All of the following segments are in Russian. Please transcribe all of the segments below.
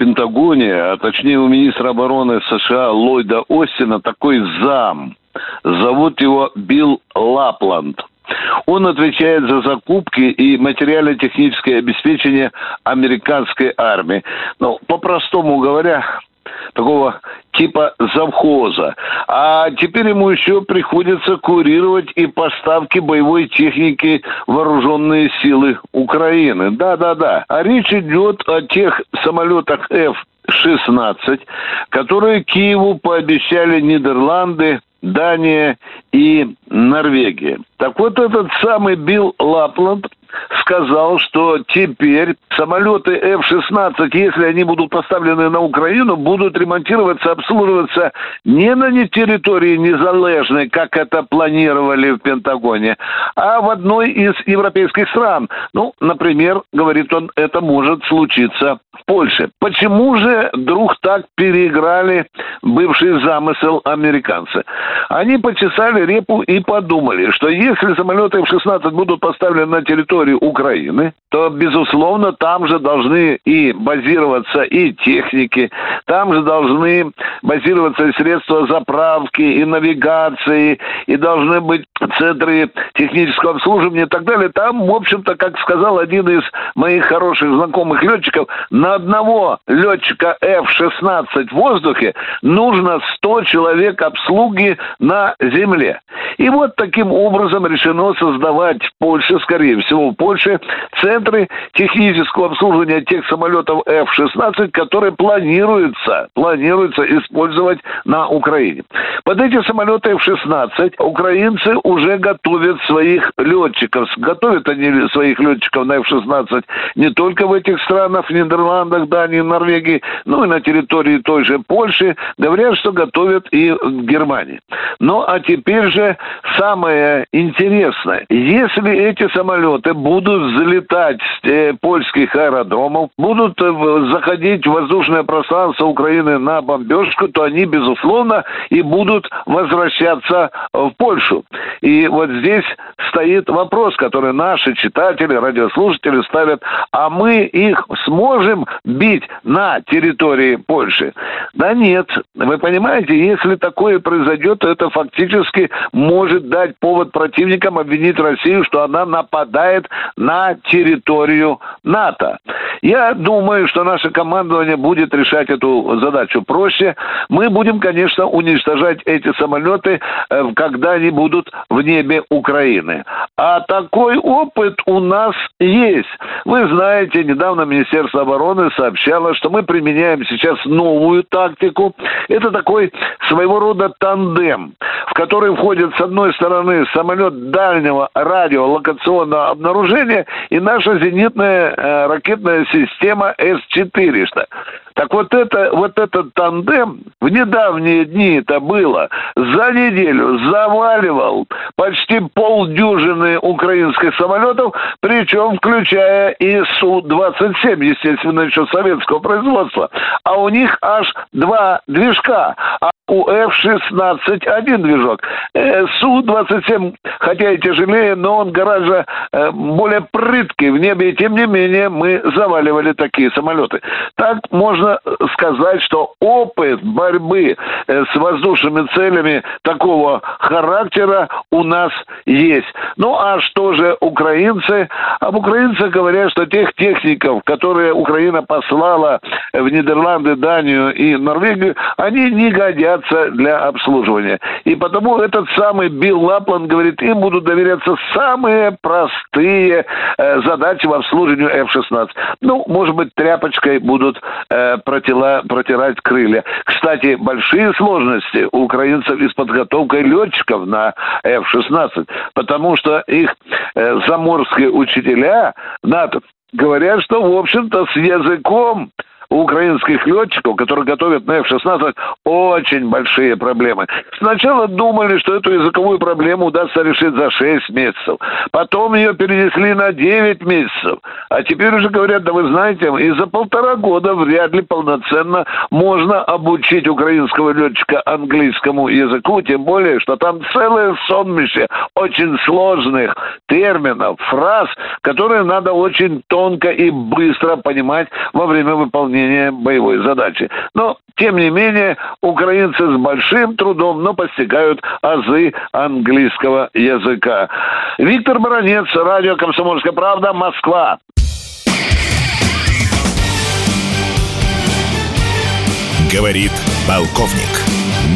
Пентагоне, а точнее у министра обороны США Ллойда Остина такой зам. Зовут его Билл Лапланд. Он отвечает за закупки и материально-техническое обеспечение американской армии. Ну, по-простому говоря, такого типа завхоза. А теперь ему еще приходится курировать и поставки боевой техники вооруженные силы Украины. Да-да-да. А речь идет о тех самолетах F-16, которые Киеву пообещали Нидерланды, Дания и Норвегия. Так вот этот самый Билл Лапланд сказал, что теперь самолеты F-16, если они будут поставлены на Украину, будут ремонтироваться, обслуживаться не на территории незалежной, как это планировали в Пентагоне, а в одной из европейских стран. Ну, например, говорит он, это может случиться в Польше. Почему же вдруг так переиграли бывший замысел американцы? Они почесали репу и подумали, что если самолеты F-16 будут поставлены на территорию Украины, то, безусловно, там же должны и базироваться и техники, там же должны базироваться и средства заправки, и навигации, и должны быть центры технического обслуживания и так далее. Там, в общем-то, как сказал один из моих хороших знакомых летчиков, на одного летчика F-16 в воздухе нужно 100 человек обслуги на земле. И вот таким образом решено создавать в Польше, скорее всего, в Польше, центры технического обслуживания тех самолетов F-16, которые планируется, планируется использовать на Украине. Под эти самолеты F-16 украинцы уже готовят своих летчиков. Готовят они своих летчиков на F-16 не только в этих странах, в Нидерландах, Дании, Норвегии, но и на территории той же Польши. Говорят, что готовят и в Германии. Ну, а теперь же самое интересное. Если эти самолеты будут взлетать с э, польских аэродромов, будут э, заходить в воздушное пространство Украины на бомбежку, то они, безусловно, и будут возвращаться в Польшу. И вот здесь стоит вопрос, который наши читатели, радиослушатели ставят, а мы их сможем бить на территории Польши? Да нет. Вы понимаете, если такое произойдет, то это фактически может дать повод противникам обвинить Россию, что она нападает на территорию НАТО. Я думаю, что наше командование будет решать эту задачу проще. Мы будем, конечно, уничтожать эти самолеты, э, когда они будут в небе Украины. А такой опыт у нас есть. Вы знаете, недавно Министерство обороны сообщало, что мы применяем сейчас новую тактику. Это такой своего рода тандем, в который входит с одной стороны самолет дальнего радиолокационного обнаружения и наша зенитная э, ракетная система С-400. Так вот это, вот этот тандем в недавние дни это было, за неделю заваливал почти полдюжины украинских самолетов, причем включая и Су-27, естественно, еще советского производства. А у них аж два движка. А у F-16 один движок. Э, Су-27, хотя и тяжелее, но он гораздо э, более прыткий в небе, и тем не менее мы заваливали такие самолеты. Так можно сказать, что опыт борьбы э, с воздушными целями такого характера у нас есть. Ну а что же украинцы? Об украинцах говорят, что тех техников, которые Украина послала в Нидерланды, Данию и Норвегию, они не годятся годятся для обслуживания. И потому этот самый Билл Лапланд говорит, им будут доверяться самые простые э, задачи в обслуживании F-16. Ну, может быть, тряпочкой будут э, протила, протирать крылья. Кстати, большие сложности у украинцев и с подготовкой летчиков на F-16, потому что их э, заморские учителя НАТО говорят, что, в общем-то, с языком у украинских летчиков, которые готовят на F-16, очень большие проблемы. Сначала думали, что эту языковую проблему удастся решить за 6 месяцев. Потом ее перенесли на 9 месяцев. А теперь уже говорят, да вы знаете, и за полтора года вряд ли полноценно можно обучить украинского летчика английскому языку, тем более, что там целое сонмище очень сложных терминов, фраз, которые надо очень тонко и быстро понимать во время выполнения выполнения боевой задачи. Но, тем не менее, украинцы с большим трудом, но постигают азы английского языка. Виктор Баранец, радио «Комсомольская правда», Москва. Говорит полковник.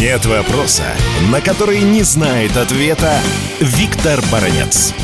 Нет вопроса, на который не знает ответа Виктор Баранец.